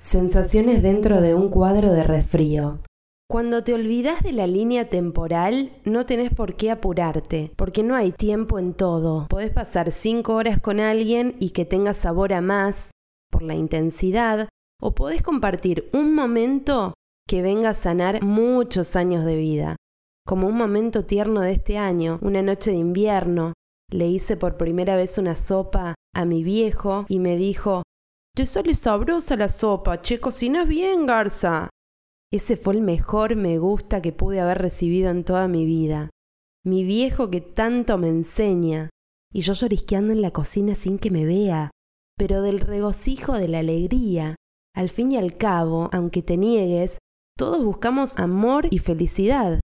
Sensaciones dentro de un cuadro de resfrío. Cuando te olvidas de la línea temporal, no tenés por qué apurarte, porque no hay tiempo en todo. Podés pasar cinco horas con alguien y que tenga sabor a más, por la intensidad, o podés compartir un momento que venga a sanar muchos años de vida. Como un momento tierno de este año, una noche de invierno, le hice por primera vez una sopa a mi viejo y me dijo, te sale sabrosa la sopa, che, cocinas bien, Garza. Ese fue el mejor me gusta que pude haber recibido en toda mi vida. Mi viejo que tanto me enseña, y yo llorisqueando en la cocina sin que me vea, pero del regocijo de la alegría. Al fin y al cabo, aunque te niegues, todos buscamos amor y felicidad.